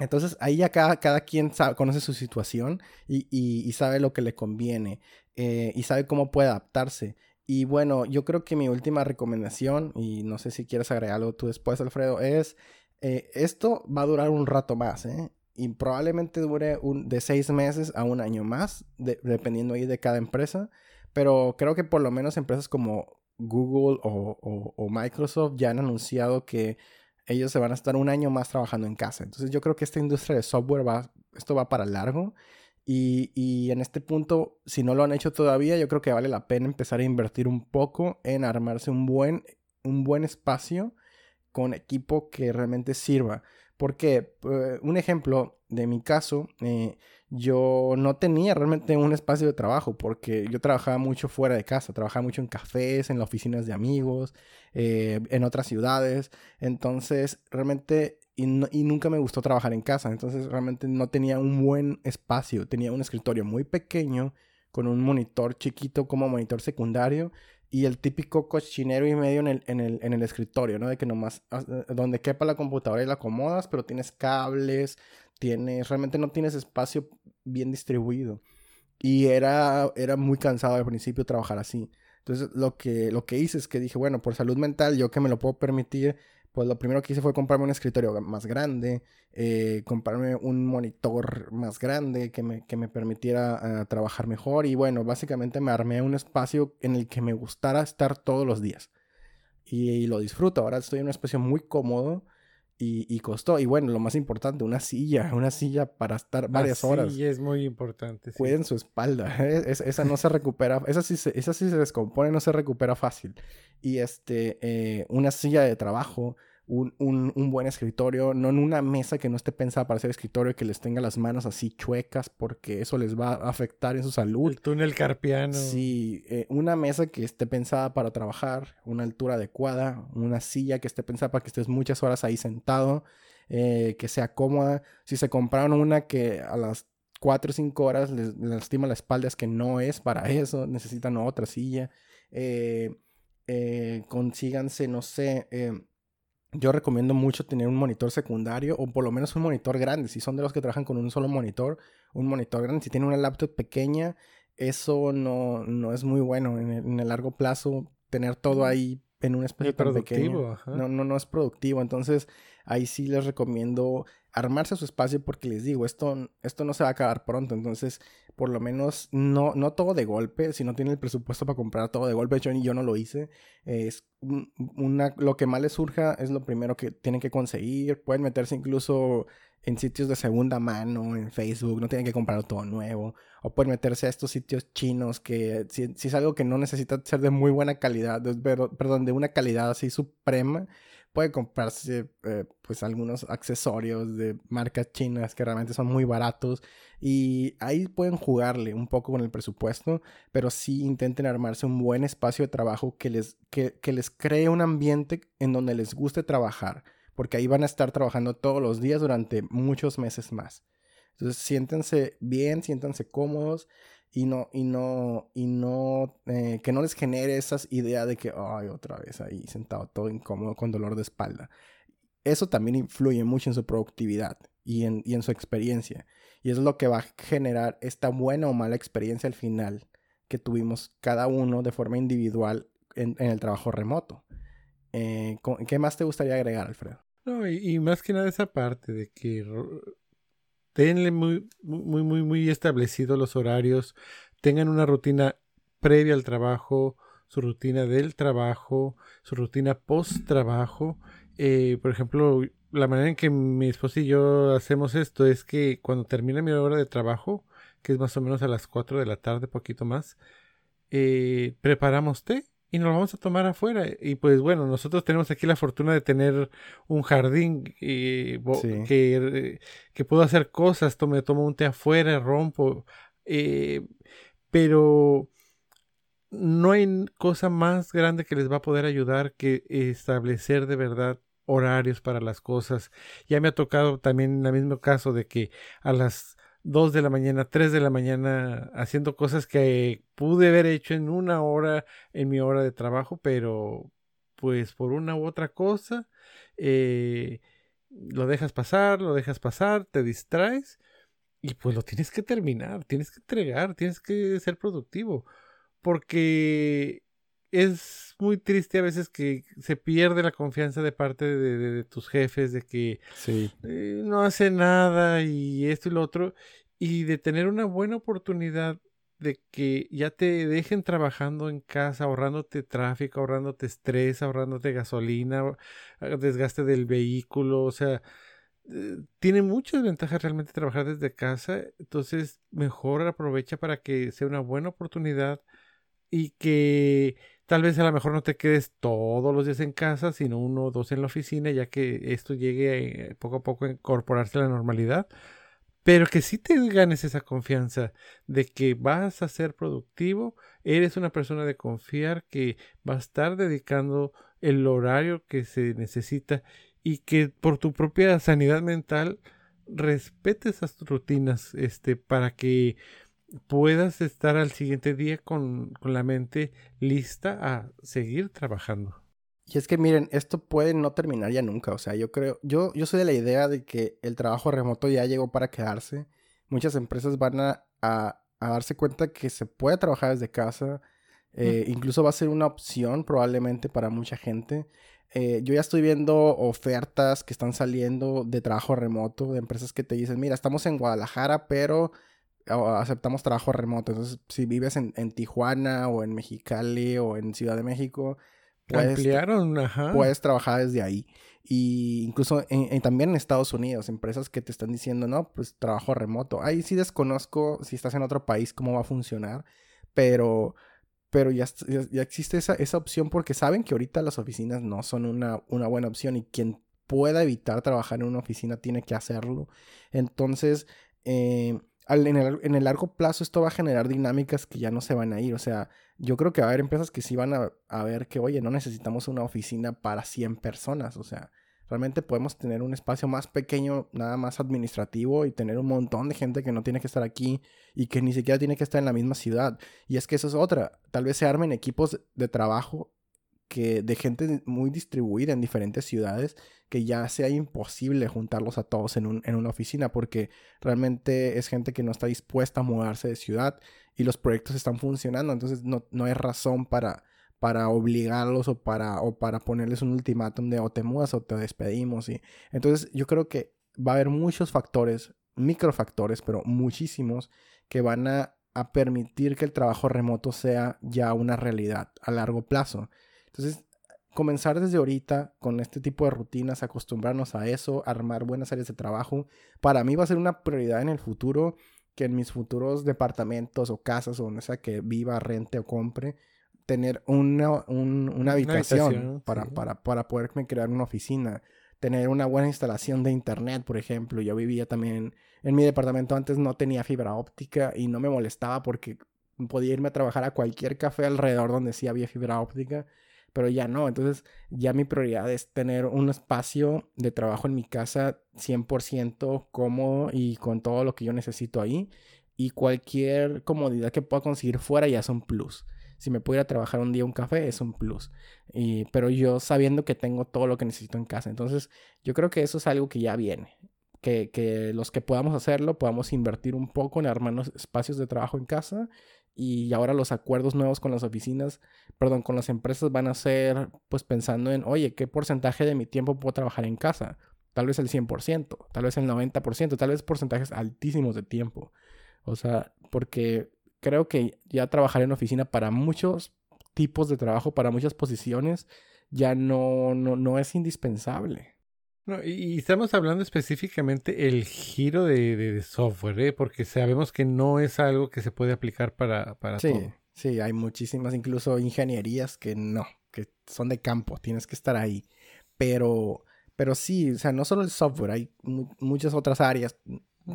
entonces ahí ya cada, cada quien sabe, conoce su situación y, y, sabe lo que le conviene eh, y sabe cómo puede adaptarse. Y bueno, yo creo que mi última recomendación, y no sé si quieres agregar algo tú después, Alfredo, es eh, esto va a durar un rato más, ¿eh? Y probablemente dure un, de seis meses a un año más, dependiendo ahí de cada empresa. Pero creo que por lo menos empresas como Google o, o Microsoft ya han anunciado que ellos se van a estar un año más trabajando en casa. Entonces yo creo que esta industria de software va, esto va para largo. Y, y, en este punto, si no lo han hecho todavía, yo creo que vale la pena empezar a invertir un poco en armarse un buen, un buen espacio con equipo que realmente sirva. Porque, eh, un ejemplo de mi caso, eh, yo no tenía realmente un espacio de trabajo porque yo trabajaba mucho fuera de casa, trabajaba mucho en cafés, en las oficinas de amigos, eh, en otras ciudades. Entonces, realmente, y, nunca me gustó trabajar en casa. Entonces, realmente no tenía un buen espacio. Tenía un escritorio muy pequeño con un monitor chiquito como monitor secundario y el típico cochinero y medio en el, en el, en el escritorio, ¿no? De que nomás, eh, donde quepa la computadora y la acomodas, pero tienes cables, tienes, realmente no tienes espacio bien distribuido. Y era, era muy cansado al principio trabajar así. Entonces lo que, lo que hice es que dije, bueno, por salud mental, yo que me lo puedo permitir, pues lo primero que hice fue comprarme un escritorio más grande, eh, comprarme un monitor más grande que me, que me permitiera ah, trabajar mejor y bueno, básicamente me armé un espacio en el que me gustara estar todos los días. Y, lo disfruto, ahora estoy en un espacio muy cómodo y, costó. Y bueno, lo más importante, una silla, [laughs] una silla para estar varias horas. Sí, es muy importante. Cuiden su espalda. [laughs] esa no se recupera, esa sí se, esa sí se descompone, no se recupera fácil. Y este, eh, una silla de trabajo, un, un, un, buen escritorio, no en una mesa que no esté pensada para ser escritorio, que les tenga las manos así chuecas, porque eso les va a afectar en su salud. El túnel carpiano. Sí, eh, una mesa que esté pensada para trabajar, una altura adecuada, una silla que esté pensada para que estés muchas horas ahí sentado, eh, que sea cómoda. Si se compraron una que a las 4 o 5 horas les, lastima la espalda, es que no es para eso, necesitan otra silla. Eh, consíganse, no sé, yo recomiendo mucho tener un monitor secundario o por lo menos un monitor grande. Si son de los que trabajan con un solo monitor, un monitor grande. Si tienen una laptop pequeña, eso no, no es muy bueno en el, largo plazo. Tener todo ahí en un espacio tan pequeño. No, no, no es productivo. Entonces, ahí sí les recomiendo armarse su espacio porque les digo, esto, esto no se va a acabar pronto. Entonces, por lo menos, no, no todo de golpe. Si no tienen el presupuesto para comprar todo de golpe, yo, yo no lo hice. es una, lo que más les surja es lo primero que tienen que conseguir. Pueden meterse incluso en sitios de segunda mano, en Facebook, no tienen que comprar todo nuevo. O pueden meterse a estos sitios chinos que si, es algo que no necesita ser de muy buena calidad, perdón, de una calidad así suprema, puede comprarse eh, pues algunos accesorios de marcas chinas que realmente son muy baratos y ahí pueden jugarle un poco con el presupuesto, pero sí intenten armarse un buen espacio de trabajo que les, que, les cree un ambiente en donde les guste trabajar porque ahí van a estar trabajando todos los días durante muchos meses más. Entonces, siéntense bien, siéntanse cómodos y no, y no, y no, eh, que no les genere esas ideas de que, ay, otra vez ahí sentado todo incómodo con dolor de espalda. Eso también influye mucho en su productividad y en, y en su experiencia. Y es lo que va a generar esta buena o mala experiencia al final que tuvimos cada uno de forma individual en, el trabajo remoto. Eh, ¿Qué más te gustaría agregar, Alfredo? No, y, más que nada esa parte de que tenle muy, muy, muy, muy establecidos los horarios, tengan una rutina previa al trabajo, su rutina del trabajo, su rutina post trabajo. Eh, por ejemplo, la manera en que mi esposa y yo hacemos esto es que cuando termina mi hora de trabajo, que es más o menos a las 4 de la tarde, poquito más, eh, preparamos té y nos lo vamos a tomar afuera. Y pues bueno, nosotros tenemos aquí la fortuna de tener un jardín que, que puedo hacer cosas, tomo, tomo un té afuera, rompo. Eh, pero no hay cosa más grande que les va a poder ayudar que establecer de verdad horarios para las cosas. Ya me ha tocado también en el mismo caso de que a las 2 de la mañana, 3 de la mañana, haciendo cosas que pude haber hecho en una hora en mi hora de trabajo, pero pues por una u otra cosa, eh, lo dejas pasar, lo dejas pasar, te distraes y pues lo tienes que terminar, tienes que entregar, tienes que ser productivo, porque es muy triste a veces que se pierde la confianza de parte de, tus jefes de que eh, no hace nada y esto y lo otro y de tener una buena oportunidad de que ya te dejen trabajando en casa, ahorrándote tráfico, ahorrándote estrés, ahorrándote gasolina, ah, desgaste del vehículo, o sea, eh, tiene muchas ventajas realmente trabajar desde casa, entonces mejor aprovecha para que sea una buena oportunidad y que Tal vez a lo mejor no te quedes todos los días en casa, sino uno o dos en la oficina, ya que esto llegue poco a poco a incorporarse a la normalidad. Pero que sí te ganes esa confianza de que vas a ser productivo, eres una persona de confiar que va a estar dedicando el horario que se necesita y que por tu propia sanidad mental respetes esas rutinas este, para que puedas estar al siguiente día con, la mente lista a seguir trabajando. Y es que miren, esto puede no terminar ya nunca. O sea, yo creo, yo, yo soy de la idea de que el trabajo remoto ya llegó para quedarse. Muchas empresas van a, a, darse cuenta que se puede trabajar desde casa. Eh, incluso va a ser una opción probablemente para mucha gente. Eh, yo ya estoy viendo ofertas que están saliendo de trabajo remoto, de empresas que te dicen, mira, estamos en Guadalajara, pero aceptamos trabajo remoto. Entonces, si vives en, Tijuana o en Mexicali o en Ciudad de México, puedes, puedes trabajar desde ahí. Y incluso en, también en Estados Unidos, empresas que te están diciendo, no, pues trabajo remoto. Ahí sí desconozco si estás en otro país cómo va a funcionar, pero, pero ya, ya, existe esa, esa, opción porque saben que ahorita las oficinas no son una, una buena opción y quien pueda evitar trabajar en una oficina tiene que hacerlo. Entonces, eh, en, el, largo plazo esto va a generar dinámicas que ya no se van a ir. O sea, yo creo que va a haber empresas que sí van a, ver que, oye, no necesitamos una oficina para 100 personas. O sea, realmente podemos tener un espacio más pequeño, nada más administrativo y tener un montón de gente que no tiene que estar aquí y que ni siquiera tiene que estar en la misma ciudad. Y es que eso es otra. Tal vez se armen equipos de trabajo que de gente muy distribuida en diferentes ciudades que ya sea imposible juntarlos a todos en, un, en una oficina porque realmente es gente que no está dispuesta a mudarse de ciudad y los proyectos están funcionando, entonces no, no hay razón para, para obligarlos o para, o para ponerles un ultimátum de o te mudas o te despedimos. Y... Entonces yo creo que va a haber muchos factores, microfactores, pero muchísimos, que van a, a permitir que el trabajo remoto sea ya una realidad a largo plazo. Entonces, comenzar desde ahorita con este tipo de rutinas, acostumbrarnos a eso, armar buenas áreas de trabajo, para mí va a ser una prioridad en el futuro que en mis futuros departamentos o casas o donde sea que viva, rente o compre, tener una, una habitación, para, para, para poderme crear una oficina, tener una buena instalación de internet, por ejemplo. Yo vivía también en mi departamento antes no tenía fibra óptica y no me molestaba porque podía irme a trabajar a cualquier café alrededor donde sí había fibra óptica, pero ya no. Entonces ya mi prioridad es tener un espacio de trabajo en mi casa 100% cómodo y con todo lo que yo necesito ahí. Y cualquier comodidad que pueda conseguir fuera ya es un plus si me pudiera trabajar un día un café es un plus. Y, pero yo sabiendo que tengo todo lo que necesito en casa. Entonces yo creo que eso es algo que ya viene. Que, que los que podamos hacerlo podamos invertir un poco en armarnos espacios de trabajo en casa y ahora los acuerdos nuevos con las oficinas, perdón, con las empresas van a ser pues pensando en, oye, ¿qué porcentaje de mi tiempo puedo trabajar en casa? Tal vez el 100%, tal vez el 90%, tal vez porcentajes altísimos de tiempo. O sea, porque creo que ya trabajar en oficina para muchos tipos de trabajo, para muchas posiciones, ya no, no, no es indispensable. No, y, estamos hablando específicamente el giro de, software, ¿eh? porque sabemos que no es algo que se puede aplicar para, para sí, todo. Sí, hay muchísimas, incluso ingenierías que no, que son de campo, tienes que estar ahí. Pero, pero sí, o sea, no solo el software, hay muchas otras áreas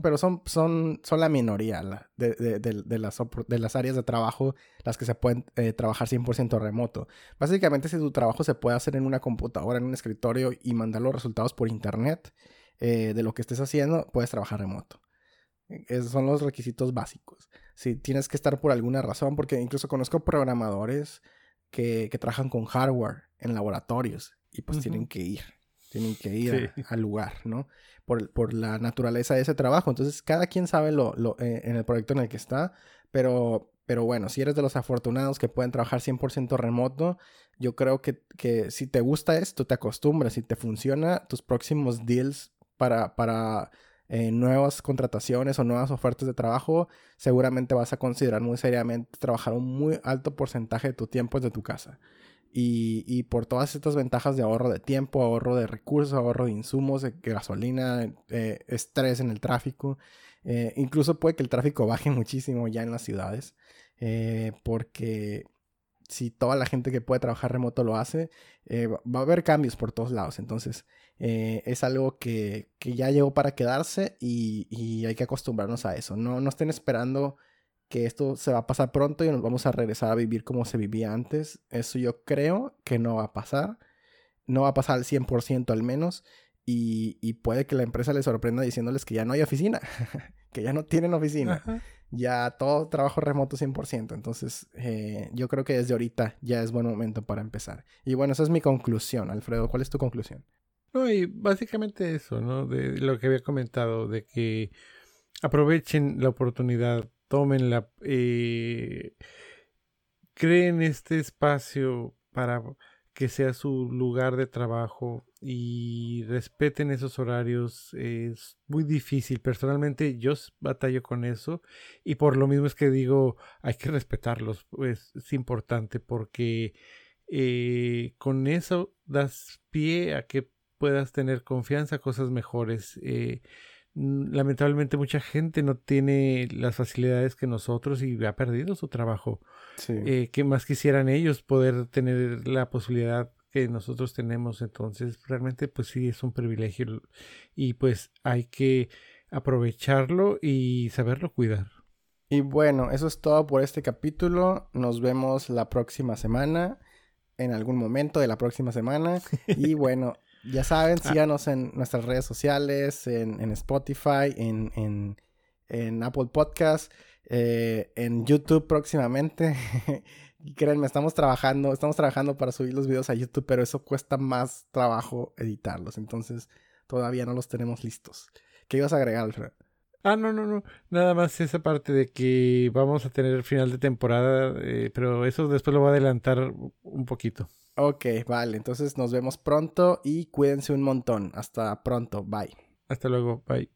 pero son, son, son la minoría de, de, de, las, de las áreas de trabajo las que se pueden eh, trabajar 100% remoto. Básicamente, si tu trabajo se puede hacer en una computadora, en un escritorio y mandar los resultados por internet eh, de lo que estés haciendo, puedes trabajar remoto. Esos son los requisitos básicos. Si tienes que estar por alguna razón, porque incluso conozco programadores que, que trabajan con hardware en laboratorios y pues tienen que ir tienen que ir al lugar, ¿no? Por, por, la naturaleza de ese trabajo. Entonces, cada quien sabe lo, lo eh, en el proyecto en el que está, pero, pero bueno, si eres de los afortunados que pueden trabajar 100% remoto, yo creo que, que si te gusta esto, te acostumbras, si te funciona, tus próximos deals para, para eh, nuevas contrataciones o nuevas ofertas de trabajo, seguramente vas a considerar muy seriamente trabajar un muy alto porcentaje de tu tiempo desde tu casa. Y, por todas estas ventajas de ahorro de tiempo, ahorro de recursos, ahorro de insumos, de gasolina, eh, estrés en el tráfico. Eh, incluso puede que el tráfico baje muchísimo ya en las ciudades. Eh, porque si toda la gente que puede trabajar remoto lo hace, va a haber cambios por todos lados. Entonces es algo que, ya llegó para quedarse y, y, hay que acostumbrarnos a eso. No, no estén esperando que esto se va a pasar pronto y nos vamos a regresar a vivir como se vivía antes. Eso yo creo que no va a pasar. No va a pasar al 100% al menos. Y, puede que la empresa les sorprenda diciéndoles que ya no hay oficina, [laughs] que ya no tienen oficina. Ya todo trabajo remoto 100%. Entonces, eh, yo creo que desde ahorita ya es buen momento para empezar. Y bueno, esa es mi conclusión. Alfredo, ¿cuál es tu conclusión? No, y básicamente eso, ¿no? De lo que había comentado, de que aprovechen la oportunidad tómenla, eh, creen este espacio para que sea su lugar de trabajo y respeten esos horarios. Es muy difícil. Personalmente yo batallo con eso y por lo mismo es que digo hay que respetarlos. Pues es importante porque eh, con eso das pie a que puedas tener confianza, cosas mejores. Eh, lamentablemente mucha gente no tiene las facilidades que nosotros y ha perdido su trabajo. Sí. Eh, ¿Qué más quisieran ellos poder tener la posibilidad que nosotros tenemos? Entonces, realmente, pues sí, es un privilegio y pues hay que aprovecharlo y saberlo cuidar. Y bueno, eso es todo por este capítulo. Nos vemos la próxima semana, en algún momento de la próxima semana. [laughs] Y bueno, ya saben, ah. síganos en nuestras redes sociales, en, Spotify, en, Apple Podcast, eh, en YouTube próximamente. [laughs] créanme, estamos trabajando, estamos trabajando para subir los videos a YouTube, pero eso cuesta más trabajo editarlos. Entonces, todavía no los tenemos listos. ¿Qué ibas a agregar, Alfred? Ah, no, no, no. Nada más esa parte de que vamos a tener final de temporada, eh, pero eso después lo voy a adelantar un poquito. Ok, vale. Entonces nos vemos pronto y cuídense un montón. Hasta pronto. Bye. Hasta luego. Bye.